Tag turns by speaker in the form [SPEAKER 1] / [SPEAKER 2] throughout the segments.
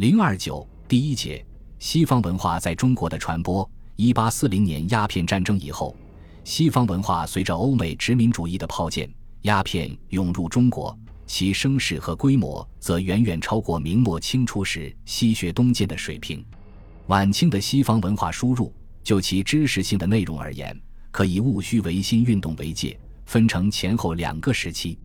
[SPEAKER 1] 零二九第一节西方文化在中国的传播。一八四零年鸦片战争以后，西方文化随着欧美殖民主义的炮舰、鸦片涌入中国，其声势和规模则远远超过明末清初时西学东渐的水平。晚清的西方文化输入，就其知识性的内容而言，可以戊戌维新运动为界，分成前后两个时期。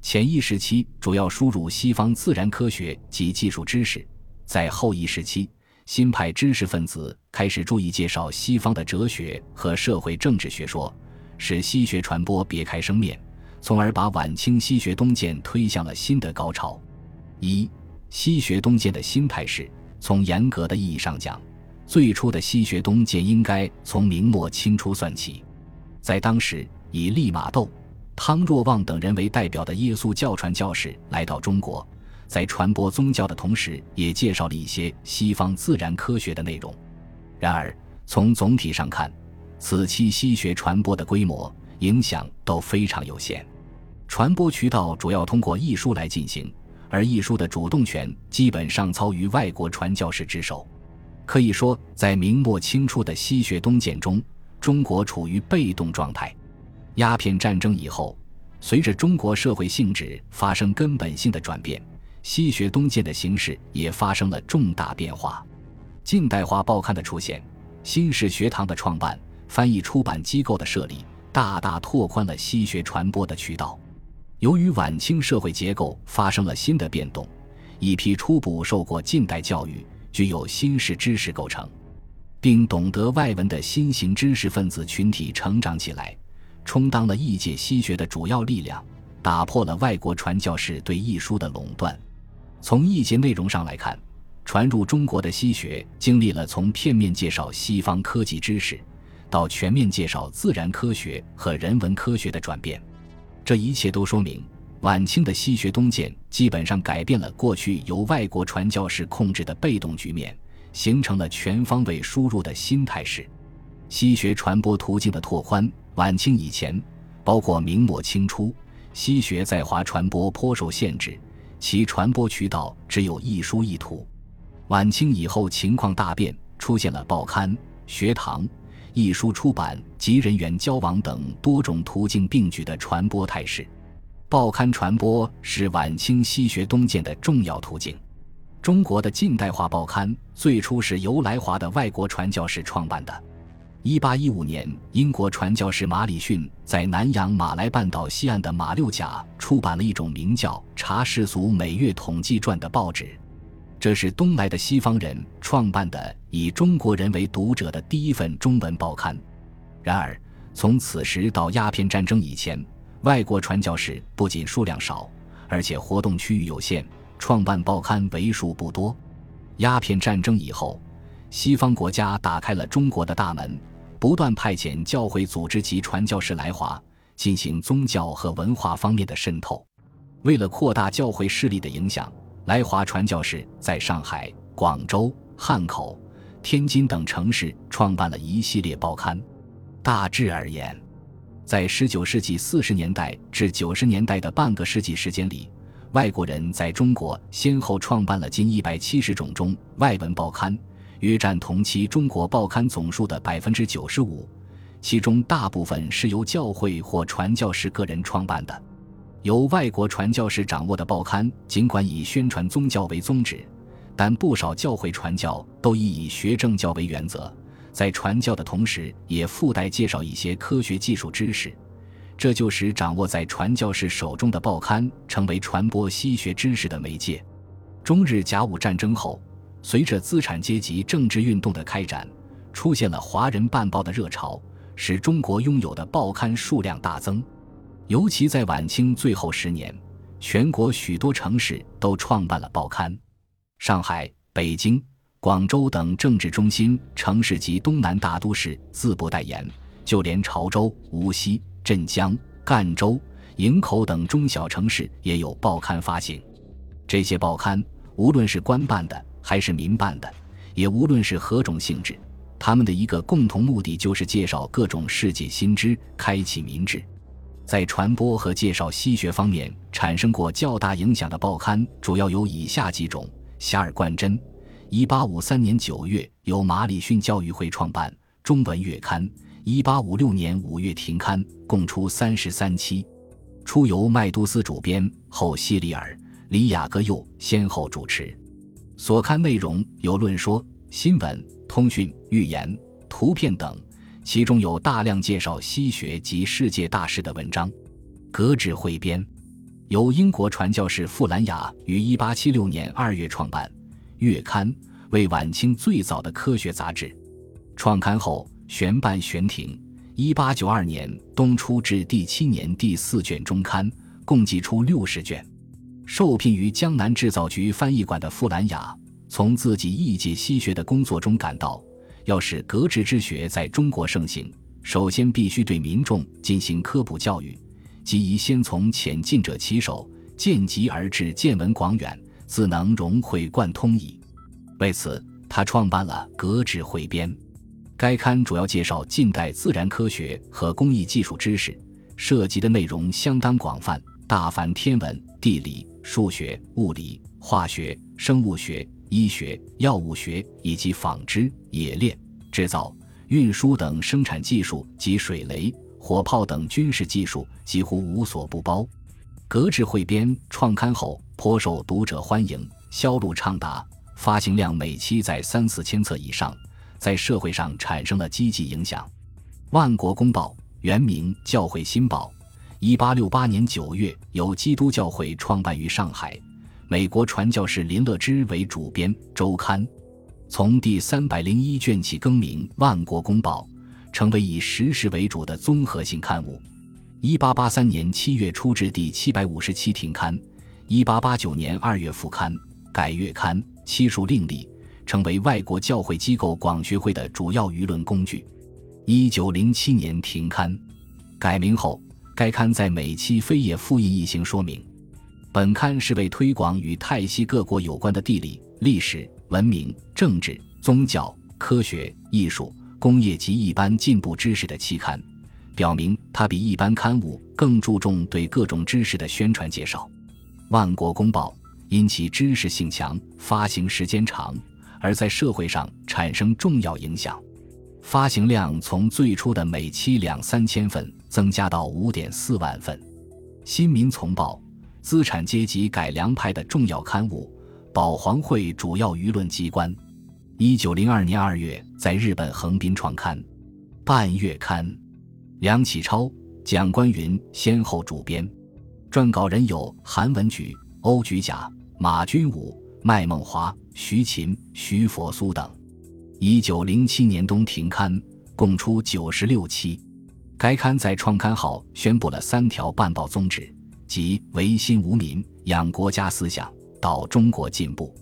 [SPEAKER 1] 前一时期主要输入西方自然科学及技术知识，在后一时期，新派知识分子开始注意介绍西方的哲学和社会政治学说，使西学传播别开生面，从而把晚清西学东渐推向了新的高潮。一、西学东渐的新态势。从严格的意义上讲，最初的西学东渐应该从明末清初算起。在当时，以利玛窦。汤若望等人为代表的耶稣教传教士来到中国，在传播宗教的同时，也介绍了一些西方自然科学的内容。然而，从总体上看，此期西学传播的规模、影响都非常有限。传播渠道主要通过译书来进行，而译书的主动权基本上操于外国传教士之手。可以说，在明末清初的西学东渐中，中国处于被动状态。鸦片战争以后，随着中国社会性质发生根本性的转变，西学东渐的形式也发生了重大变化。近代化报刊的出现，新式学堂的创办，翻译出版机构的设立，大大拓宽了西学传播的渠道。由于晚清社会结构发生了新的变动，一批初步受过近代教育、具有新式知识构成，并懂得外文的新型知识分子群体成长起来。充当了异界西学的主要力量，打破了外国传教士对译书的垄断。从译节内容上来看，传入中国的西学经历了从片面介绍西方科技知识，到全面介绍自然科学和人文科学的转变。这一切都说明，晚清的西学东渐基本上改变了过去由外国传教士控制的被动局面，形成了全方位输入的新态势。西学传播途径的拓宽。晚清以前，包括明末清初，西学在华传播颇受限制，其传播渠道只有一书一图。晚清以后情况大变，出现了报刊、学堂、译书出版及人员交往等多种途径并举的传播态势。报刊传播是晚清西学东渐的重要途径。中国的近代化报刊最初是由来华的外国传教士创办的。一八一五年，英国传教士马里逊在南洋马来半岛西岸的马六甲出版了一种名叫《查世俗每月统计传》的报纸，这是东来的西方人创办的以中国人为读者的第一份中文报刊。然而，从此时到鸦片战争以前，外国传教士不仅数量少，而且活动区域有限，创办报刊为数不多。鸦片战争以后，西方国家打开了中国的大门。不断派遣教会组织及传教士来华，进行宗教和文化方面的渗透。为了扩大教会势力的影响，来华传教士在上海、广州、汉口、天津等城市创办了一系列报刊。大致而言，在19世纪40年代至90年代的半个世纪时间里，外国人在中国先后创办了近170种中外文报刊。约占同期中国报刊总数的百分之九十五，其中大部分是由教会或传教士个人创办的。由外国传教士掌握的报刊，尽管以宣传宗教为宗旨，但不少教会传教都以以学政教为原则，在传教的同时，也附带介绍一些科学技术知识。这就使掌握在传教士手中的报刊成为传播西学知识的媒介。中日甲午战争后。随着资产阶级政治运动的开展，出现了华人办报的热潮，使中国拥有的报刊数量大增。尤其在晚清最后十年，全国许多城市都创办了报刊。上海、北京、广州等政治中心城市及东南大都市自不待言，就连潮州、无锡、镇江、赣州、营口等中小城市也有报刊发行。这些报刊，无论是官办的，还是民办的，也无论是何种性质，他们的一个共同目的就是介绍各种世界新知，开启民智。在传播和介绍西学方面产生过较大影响的报刊，主要有以下几种：《遐迩贯珍》，一八五三年九月由马里逊教育会创办中文月刊，一八五六年五月停刊，共出三十三期。初由麦都斯主编，后希里尔、里雅各又先后主持。所刊内容有论说、新闻、通讯、寓言、图片等，其中有大量介绍西学及世界大事的文章。格致汇编，由英国传教士富兰雅于一八七六年二月创办。月刊为晚清最早的科学杂志。创刊后悬办悬停。一八九二年冬出至第七年第四卷中刊，共计出六十卷。受聘于江南制造局翻译馆的傅兰雅，从自己译介西学的工作中感到，要使格致之学在中国盛行，首先必须对民众进行科普教育，即宜先从浅近者起手，见极而至，见闻广远，自能融会贯通矣。为此，他创办了《格致汇编》。该刊主要介绍近代自然科学和工艺技术知识，涉及的内容相当广泛，大凡天文、地理、数学、物理、化学、生物学、医学、药物学以及纺织、冶炼、制造、运输等生产技术及水雷、火炮等军事技术几乎无所不包。格致汇编创刊后颇受读者欢迎，销路畅达，发行量每期在三四千册以上。在社会上产生了积极影响。《万国公报》原名《教会新报》，一八六八年九月由基督教会创办于上海，美国传教士林乐之为主编。周刊从第三百零一卷起更名《万国公报》，成为以时事为主的综合性刊物。一八八三年七月初至第七百五十期停刊，一八八九年二月复刊，改月刊，期数另立。成为外国教会机构广学会的主要舆论工具。一九零七年停刊，改名后，该刊在每期扉页复印一行说明：本刊是为推广与泰西各国有关的地理、历史、文明、政治、宗教、科学、艺术、工业及一般进步知识的期刊。表明它比一般刊物更注重对各种知识的宣传介绍。万国公报因其知识性强，发行时间长。而在社会上产生重要影响，发行量从最初的每期两三千份增加到五点四万份。《新民丛报》资产阶级改良派的重要刊物，保皇会主要舆论机关。一九零二年二月在日本横滨创刊，半月刊。梁启超、蒋观云先后主编，撰稿人有韩文举、欧举甲、马君武。麦孟华、徐勤、徐佛苏等，一九零七年冬停刊，共出九十六期。该刊在创刊后宣布了三条办报宗旨，即维新无民、养国家思想、导中国进步。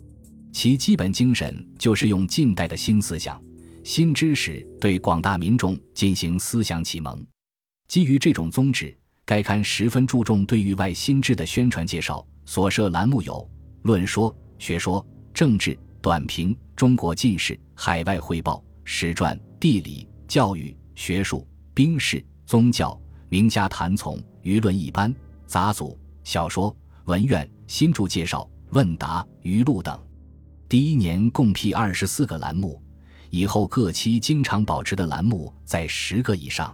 [SPEAKER 1] 其基本精神就是用近代的新思想、新知识对广大民众进行思想启蒙。基于这种宗旨，该刊十分注重对域外新知的宣传介绍，所设栏目有论说。学说、政治、短评、中国近世、海外汇报、史传、地理、教育、学术、兵事、宗教、名家谈从、舆论一般、杂组、小说、文苑、新著介绍、问答、语录等。第一年共辟二十四个栏目，以后各期经常保持的栏目在十个以上。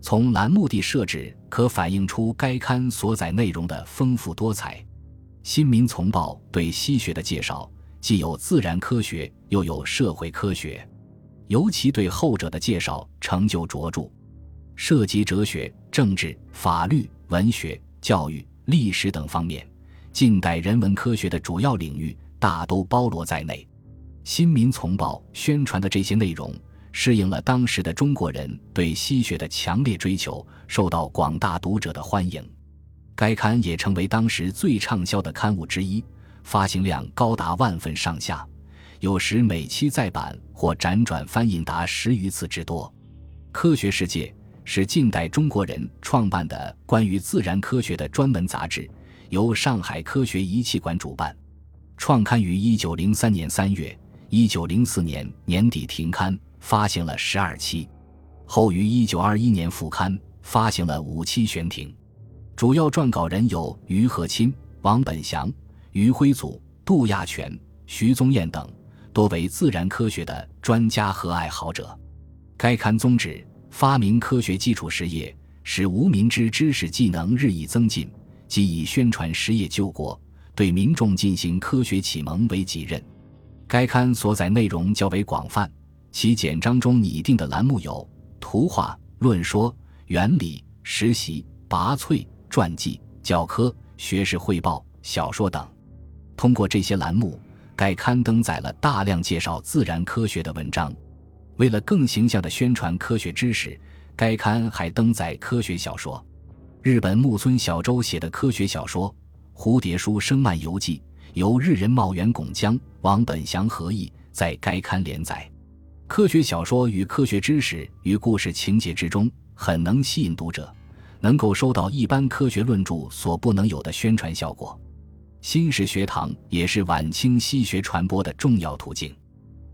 [SPEAKER 1] 从栏目的设置可反映出该刊所载内容的丰富多彩。新民丛报对西学的介绍，既有自然科学，又有社会科学，尤其对后者的介绍成就卓著，涉及哲学、政治、法律、文学、教育、历史等方面，近代人文科学的主要领域大都包罗在内。新民丛报宣传的这些内容，适应了当时的中国人对西学的强烈追求，受到广大读者的欢迎。该刊也成为当时最畅销的刊物之一，发行量高达万份上下，有时每期再版或辗转翻印达十余次之多。科学世界是近代中国人创办的关于自然科学的专门杂志，由上海科学仪器馆主办，创刊于一九零三年三月，一九零四年年底停刊，发行了十二期，后于一九二一年复刊，发行了五期悬停。主要撰稿人有于和钦、王本祥、余辉祖、杜亚全、徐宗彦等，多为自然科学的专家和爱好者。该刊宗旨：发明科学基础实业，使无名之知识技能日益增进，即以宣传实业救国，对民众进行科学启蒙为己任。该刊所载内容较为广泛，其简章中拟定的栏目有图画、论说、原理、实习、拔萃、传记、教科、学士汇报、小说等。通过这些栏目。该刊登载了大量介绍自然科学的文章。为了更形象地宣传科学知识，该刊还登载科学小说。日本木村小周写的科学小说《蝴蝶书生漫游记》，由日人茂原拱江、王本祥合译，在该刊连载。科学小说与科学知识与故事情节之中，很能吸引读者，能够收到一般科学论著所不能有的宣传效果。新式学堂也是晚清西学传播的重要途径。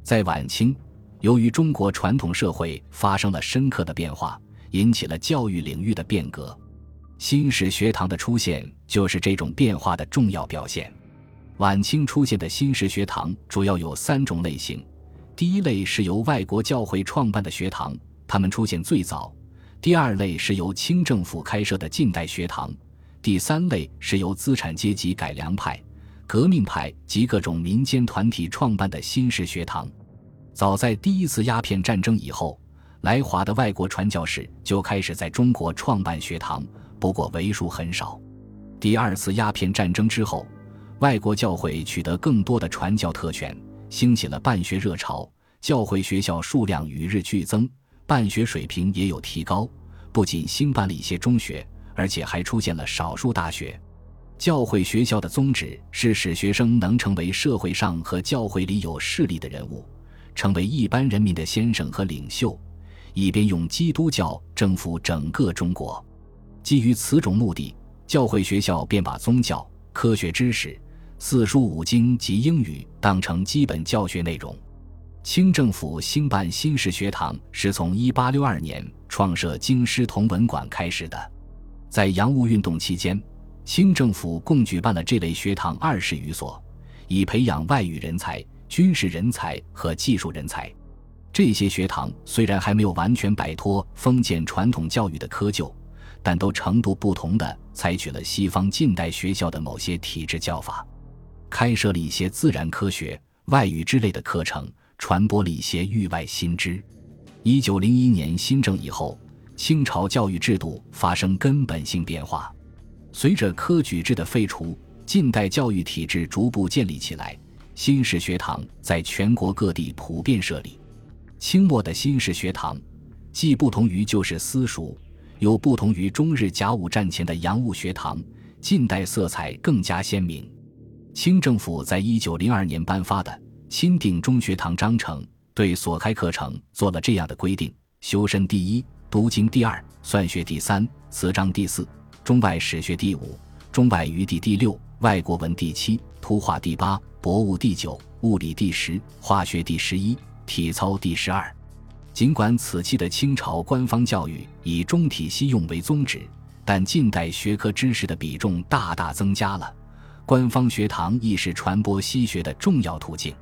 [SPEAKER 1] 在晚清，由于中国传统社会发生了深刻的变化，引起了教育领域的变革。新式学堂的出现就是这种变化的重要表现。晚清出现的新式学堂主要有三种类型：第一类是由外国教会创办的学堂，它们出现最早；第二类是由清政府开设的近代学堂。第三类是由资产阶级改良派、革命派及各种民间团体创办的新式学堂。早在第一次鸦片战争以后，来华的外国传教士就开始在中国创办学堂，不过为数很少。第二次鸦片战争之后，外国教会取得更多的传教特权，兴起了办学热潮，教会学校数量与日俱增，办学水平也有提高，不仅兴办了一些中学。而且还出现了少数大学，教会学校的宗旨是使学生能成为社会上和教会里有势力的人物，成为一般人民的先生和领袖，以便用基督教征服整个中国。基于此种目的，教会学校便把宗教、科学知识、四书五经及英语当成基本教学内容。清政府兴办新式学堂是从1862年创设京师同文馆开始的。在洋务运动期间，清政府共举办了这类学堂二十余所，以培养外语人才、军事人才和技术人才。这些学堂虽然还没有完全摆脱封建传统教育的窠臼，但都程度不同的采取了西方近代学校的某些体制教法，开设了一些自然科学、外语之类的课程，传播了一些域外新知。一九零一年新政以后。清朝教育制度发生根本性变化，随着科举制的废除，近代教育体制逐步建立起来。新式学堂在全国各地普遍设立。清末的新式学堂既不同于旧式私塾，又不同于中日甲午战前的洋务学堂，近代色彩更加鲜明。清政府在一九零二年颁发的《钦定中学堂章程》对所开课程做了这样的规定：修身第一。读经第二，算学第三，词章第四，中外史学第五，中外语地第六，外国文第七，图画第八，博物第九，物理第十，化学第十一，体操第十二。尽管此期的清朝官方教育以中体西用为宗旨，但近代学科知识的比重大大增加了，官方学堂亦是传播西学的重要途径。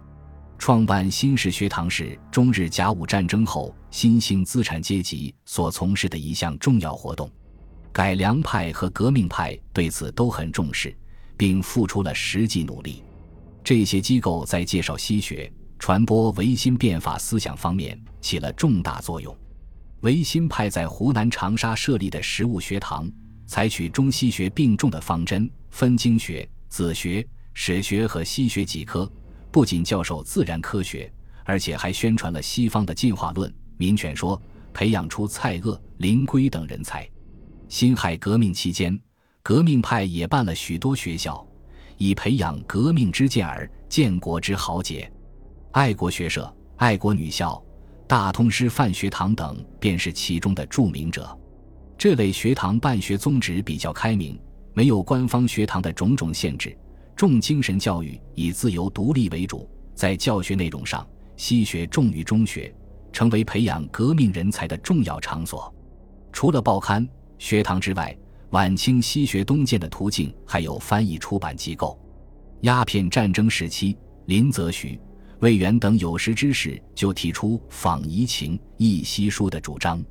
[SPEAKER 1] 创办新式学堂是中日甲午战争后新兴资产阶级所从事的一项重要活动，改良派和革命派对此都很重视，并付出了实际努力。这些机构在介绍西学、传播维新变法思想方面起了重大作用。维新派在湖南长沙设立的实物学堂，采取中西学并重的方针，分经学、子学、史学和西学几科。不仅教授自然科学，而且还宣传了西方的进化论、民权说，培养出蔡锷、林圭等人才。辛亥革命期间，革命派也办了许多学校，以培养革命之健儿、建国之豪杰。爱国学社、爱国女校、大通师范学堂等便是其中的著名者。这类学堂办学宗旨比较开明，没有官方学堂的种种限制。重精神教育，以自由独立为主。在教学内容上，西学重于中学，成为培养革命人才的重要场所。除了报刊、学堂之外，晚清西学东渐的途径还有翻译出版机构。鸦片战争时期，林则徐、魏源等有识之士就提出仿夷情、译西书的主张。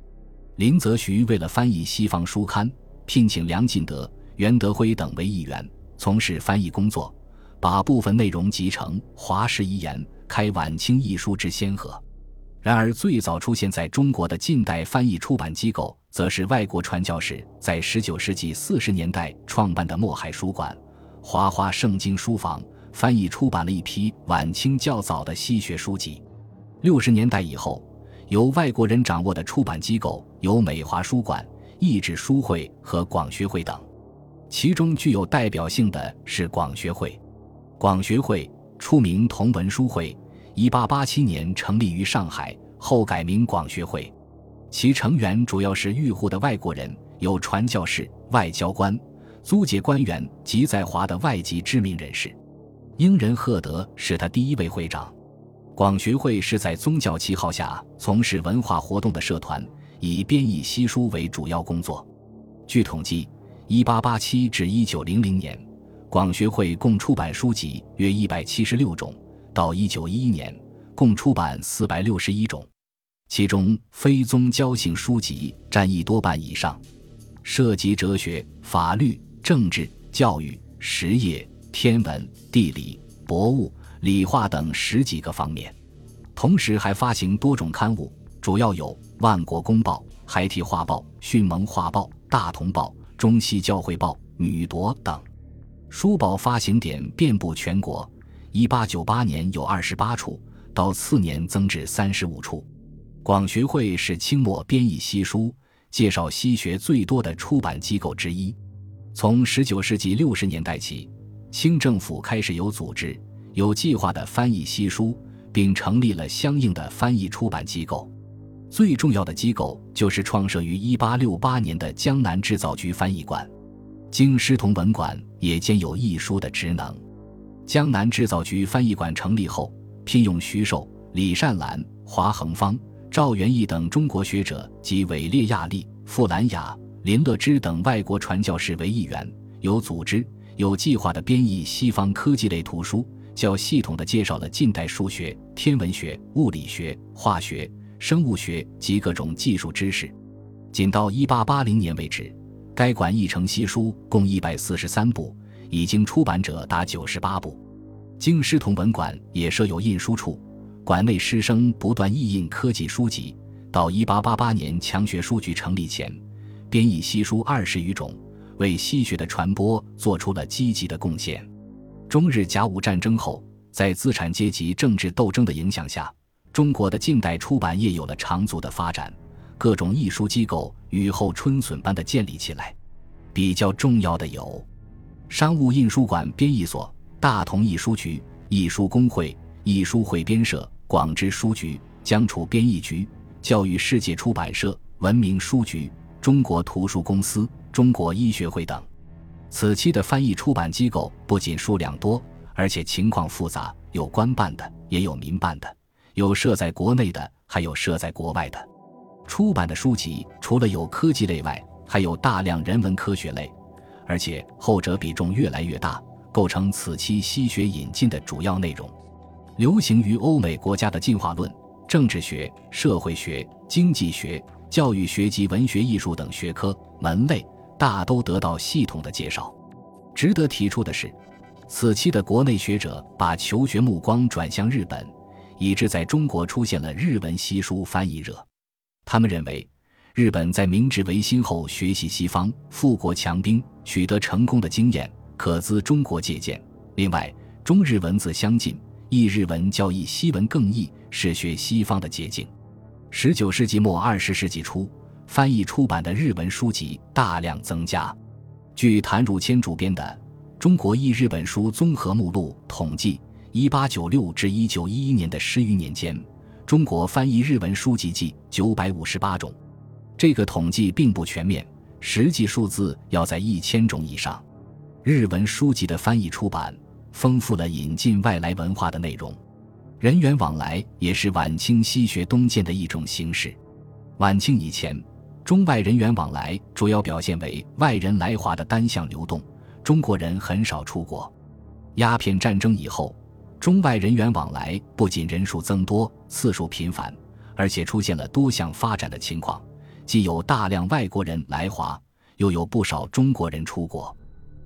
[SPEAKER 1] 林则徐为了翻译西方书刊，聘请梁进德、袁德辉等为议员，从事翻译工作，把部分内容集成《华氏遗言》，开晚清译书之先河。然而，最早出现在中国的近代翻译出版机构，则是外国传教士在19世纪40年代创办的墨海书馆、华华圣经书房，翻译出版了一批晚清较早的西学书籍。60年代以后，由外国人掌握的出版机构有美华书馆、译制书会和广学会等，其中具有代表性的是广学会。广学会出名同文书会。一八八七年成立于上海，后改名广学会，其成员主要是预沪的外国人，有传教士、外交官、租界官员及在华的外籍知名人士。英人赫德是他第一位会长。广学会是在宗教旗号下从事文化活动的社团，以编译西书为主要工作。据统计，一八八七至一九零零年，广学会共出版书籍约一百七十六种。到一九一一年，共出版四百六十一种，其中非宗教性书籍占一多半以上，涉及哲学、法律、政治、教育、实业、天文、地理、博物、理化等十几个方面。同时还发行多种刊物，主要有《万国公报》《孩提画报》《训蒙画报》《大同报》《中西教会报》《女铎》等。书报发行点遍布全国。一八九八年有二十八处，到次年增至三十五处。广学会是清末编译西书、介绍西学最多的出版机构之一。从十九世纪六十年代起，清政府开始有组织、有计划的翻译西书，并成立了相应的翻译出版机构。最重要的机构就是创设于一八六八年的江南制造局翻译馆，京师同文馆也兼有译书的职能。江南制造局翻译馆成立后，聘用徐寿、李善兰、华恒芳、赵元义等中国学者及韦列亚利、傅兰雅、林乐之等外国传教士为议员，有组织、有计划地编译西方科技类图书，较系统地介绍了近代数学、天文学、物理学、化学、生物学及各种技术知识。仅到1880年为止，该馆译成西书共143部。已经出版者达九十八部，京师同文馆也设有印书处，馆内师生不断译印科技书籍。到一八八八年强学书局成立前，编译西书二十余种，为西学的传播做出了积极的贡献。中日甲午战争后，在资产阶级政治斗争的影响下，中国的近代出版业有了长足的发展，各种译书机构雨后春笋般的建立起来。比较重要的有。商务印书馆编译所、大同译书局、译书工会、译书汇编社、广知书局、江楚编译局、教育世界出版社、文明书局、中国图书公司、中国医学会等。此期的翻译出版机构不仅数量多，而且情况复杂，有官办的，也有民办的，有设在国内的，还有设在国外的。出版的书籍除了有科技类外，还有大量人文科学类。而且后者比重越来越大，构成此期西学引进的主要内容。流行于欧美国家的进化论、政治学、社会学、经济学、教育学及文学艺术等学科门类，大都得到系统的介绍。值得提出的是，此期的国内学者把求学目光转向日本，以致在中国出现了日文西书翻译热。他们认为。日本在明治维新后学习西方，富国强兵，取得成功的经验，可资中国借鉴。另外，中日文字相近，译日文较译西文更易，是学西方的捷径。十九世纪末二十世纪初，翻译出版的日文书籍大量增加。据谭汝谦主编的《中国译日本书综合目录》统计，一八九六至一九一一年的十余年间，中国翻译日文书籍计九百五十八种。这个统计并不全面，实际数字要在一千种以上。日文书籍的翻译出版，丰富了引进外来文化的内容。人员往来也是晚清西学东渐的一种形式。晚清以前，中外人员往来主要表现为外人来华的单向流动，中国人很少出国。鸦片战争以后，中外人员往来不仅人数增多、次数频繁，而且出现了多项发展的情况，既有大量外国人来华，又有不少中国人出国。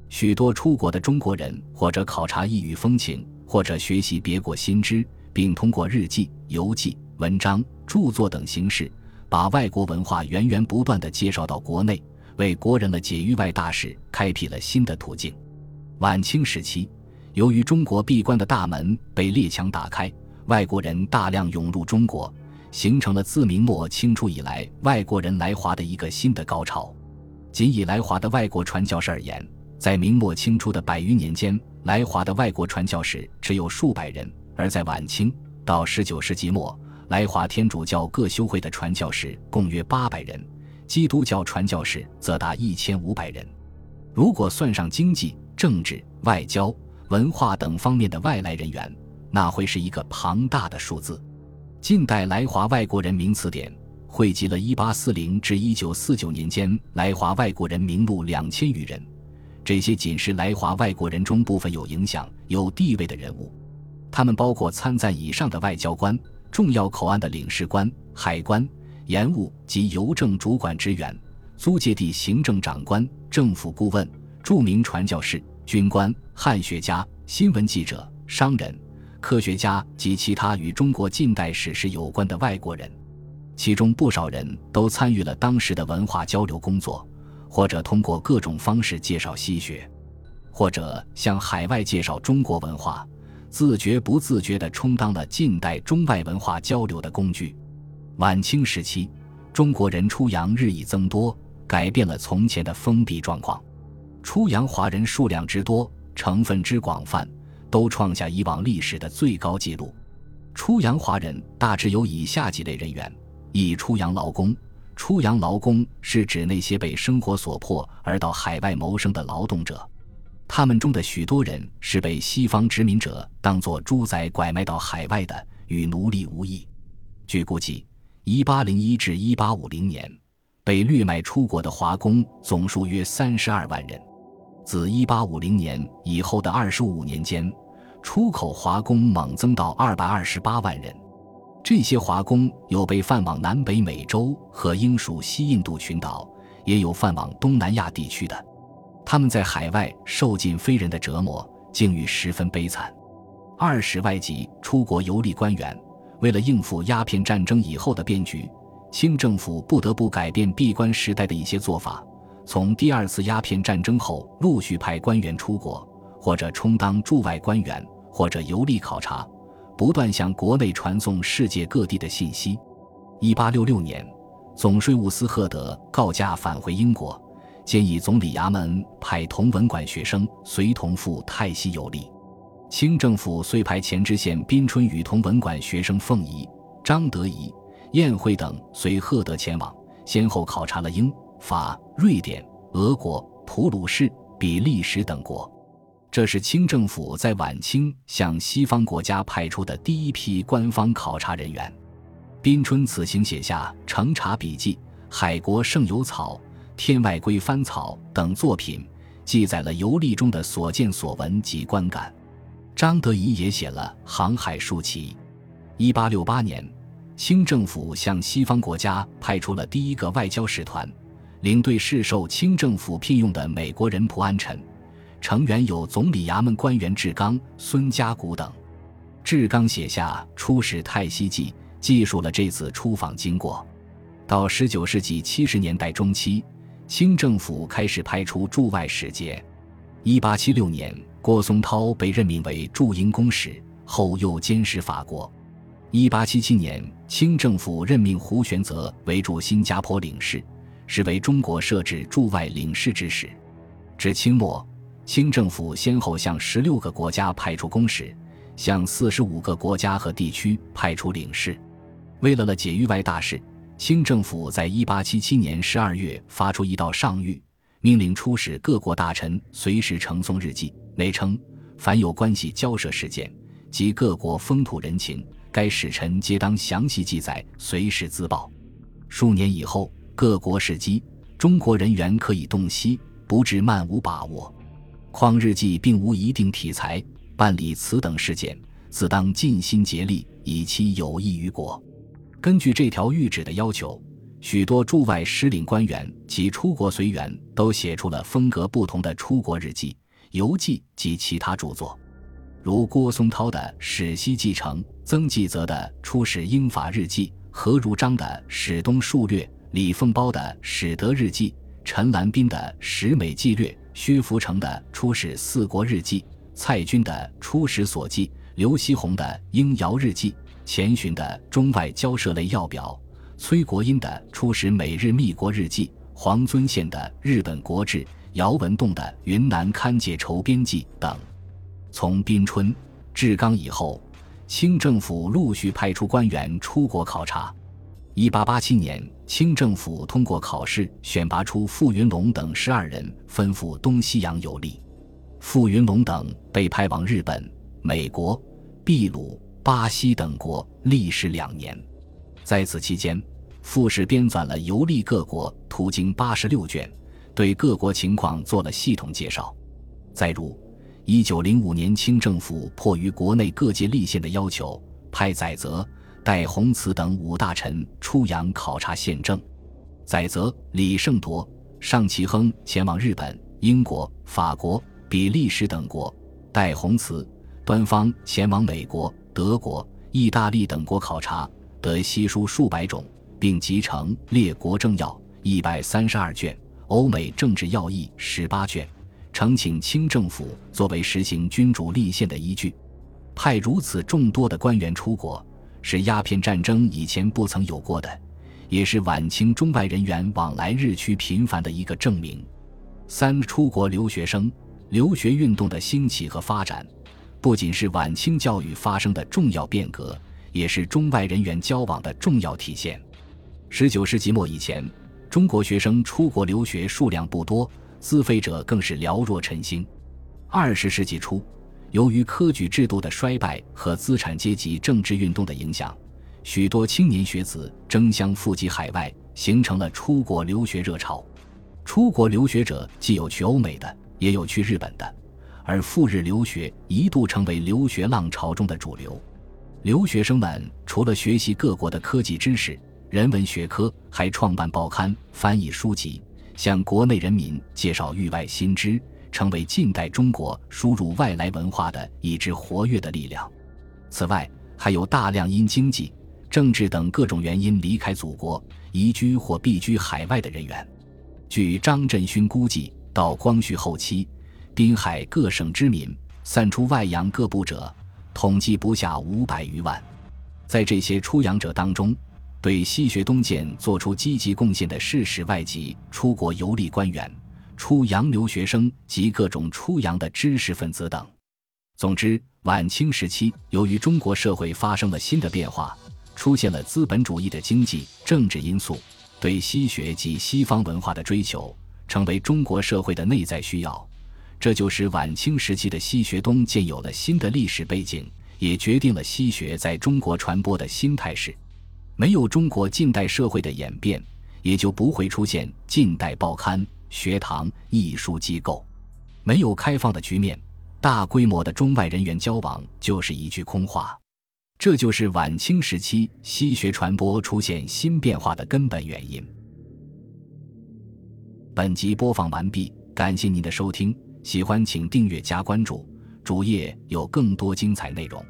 [SPEAKER 1] 许多出国的中国人，或者考察异域风情，或者学习别国新知，并通过日记、游记、文章、著作等形式，把外国文化源源不断地介绍到国内，为国人的解域外大事开辟了新的途径。晚清时期，由于中国闭关的大门被列强打开，外国人大量涌入中国，形成了自明末清初以来外国人来华的一个新的高潮。仅以来华的外国传教士而言，在明末清初的百余年间，来华的外国传教士只有数百人；而在晚清到十九世纪末，来华天主教各修会的传教士共约八百人，基督教传教士则达一千五百人。如果算上经济、政治、外交、文化等方面的外来人员，那会是一个庞大的数字。近代来华外国人名词典汇集了1840至1949年间来华外国人名录两千余人。这些仅是来华外国人中部分有影响、有地位的人物，他们包括参赞以上的外交官、重要口岸的领事官、海关、盐务及邮政主管职员、租界地行政长官、政府顾问、著名传教士、军官、汉学家、新闻记者、商人、科学家及其他与中国近代史实有关的外国人，其中不少人都参与了当时的文化交流工作。或者通过各种方式介绍西学，或者向海外介绍中国文化，自觉不自觉地充当了近代中外文化交流的工具。晚清时期，中国人出洋日益增多，改变了从前的封闭状况。出洋华人数量之多，成分之广泛，都创下以往历史的最高纪录。出洋华人大致有以下几类人员：一、出洋劳工。出洋劳工是指那些被生活所迫而到海外谋生的劳动者，他们中的许多人是被西方殖民者当作猪仔拐卖到海外的，与奴隶无异。据估计，1801至1850年，被掠卖出国的华工总数约32万人。自1850年以后的25年间，出口华工猛增到228万人。这些华工有被贩往南北美洲和英属西印度群岛，也有贩往东南亚地区的。他们在海外受尽非人的折磨，境遇十分悲惨。二是外籍出国游历官员，为了应付鸦片战争以后的变局，清政府不得不改变闭关时代的一些做法。从第二次鸦片战争后，陆续派官员出国，或者充当驻外官员，或者游历考察。不断向国内传送世界各地的信息。一八六六年，总税务司赫德告假返回英国，建议总理衙门派同文馆学生随同赴泰西游历。清政府遂派前知县宾春与同文馆学生凤仪、张德仪、宴会等随赫德前往，先后考察了英、法、瑞典、俄国、普鲁士、比利时等国。这是清政府在晚清向西方国家派出的第一批官方考察人员。宾春此行写下《乘察笔记》《海国盛游草》《天外归帆草》等作品，记载了游历中的所见所闻及观感。张德仪也写了《航海书奇》。一八六八年，清政府向西方国家派出了第一个外交使团，领队是受清政府聘用的美国人蒲安臣。成员有总理衙门官员志刚、孙家谷等。志刚写下《出使泰西记》，记述了这次出访经过。到十九世纪七十年代中期，清政府开始派出驻外使节。一八七六年，郭松涛被任命为驻英公使，后又监视法国。一八七七年，清政府任命胡玄泽为驻新加坡领事，是为中国设置驻外领事之使。至清末。清政府先后向十六个国家派出公使，向四十五个国家和地区派出领事。为了了解域外大事，清政府在一八七七年十二月发出一道上谕，命令出使各国大臣随时呈送日记，内称凡有关系交涉事件及各国风土人情，该使臣皆当详细记载，随时自报。数年以后，各国事机，中国人员可以洞悉，不致漫无把握。况日记并无一定题材，办理此等事件，自当尽心竭力，以期有益于国。根据这条谕旨的要求，许多驻外使领官员及出国随员都写出了风格不同的出国日记、游记及其他著作，如郭松涛的《史西继承》，曾纪泽的《出使英法日记》，何如章的《史东数略》，李凤苞的《史德日记》，陈兰斌的《史美纪略》，薛福成的《出使四国日记》，蔡军的《出使所记》。刘锡鸿的《英瑶日记》，钱询的《中外交涉类要表》，崔国英的《出使美日密国日记》，黄遵宪的《日本国志》，姚文栋的《云南勘界筹编记》等。从宾春、至刚以后，清政府陆续派出官员出国考察。一八八七年，清政府通过考试选拔出傅云龙等十二人，吩赴东西洋游历。傅云龙等被派往日本。美国、秘鲁、巴西等国历时两年，在此期间，傅氏编纂了游历各国途经八十六卷，对各国情况做了系统介绍。再如，一九零五年，清政府迫于国内各界立宪的要求，派载泽、戴洪慈等五大臣出洋考察宪政。载泽、李胜铎、尚其亨前往日本、英国、法国、比利时等国，戴洪慈。端方前往美国、德国、意大利等国考察，得悉书数百种，并集成《列国政要》一百三十二卷，欧美政治要义十八卷，呈请清政府作为实行君主立宪的依据。派如此众多的官员出国，是鸦片战争以前不曾有过的，也是晚清中外人员往来日趋频繁的一个证明。三、出国留学生留学运动的兴起和发展。不仅是晚清教育发生的重要变革，也是中外人员交往的重要体现。十九世纪末以前，中国学生出国留学数量不多，自费者更是寥若晨星。二十世纪初，由于科举制度的衰败和资产阶级政治运动的影响，许多青年学子争相赴及海外，形成了出国留学热潮。出国留学者既有去欧美的，也有去日本的。而赴日留学一度成为留学浪潮中的主流，留学生们除了学习各国的科技知识、人文学科，还创办报刊、翻译书籍，向国内人民介绍域外新知，成为近代中国输入外来文化的一支活跃的力量。此外，还有大量因经济、政治等各种原因离开祖国、移居或避居海外的人员。据张振勋估计，到光绪后期。滨海各省之民散出外洋各部者，统计不下五百余万。在这些出洋者当中，对西学东渐做出积极贡献的事实外籍、出国游历官员、出洋留学生及各种出洋的知识分子等。总之，晚清时期，由于中国社会发生了新的变化，出现了资本主义的经济、政治因素，对西学及西方文化的追求，成为中国社会的内在需要。这就使晚清时期的西学东渐有了新的历史背景，也决定了西学在中国传播的新态势。没有中国近代社会的演变，也就不会出现近代报刊、学堂、艺术机构。没有开放的局面，大规模的中外人员交往就是一句空话。这就是晚清时期西学传播出现新变化的根本原因。本集播放完毕，感谢您的收听。喜欢请订阅加关注，主页有更多精彩内容。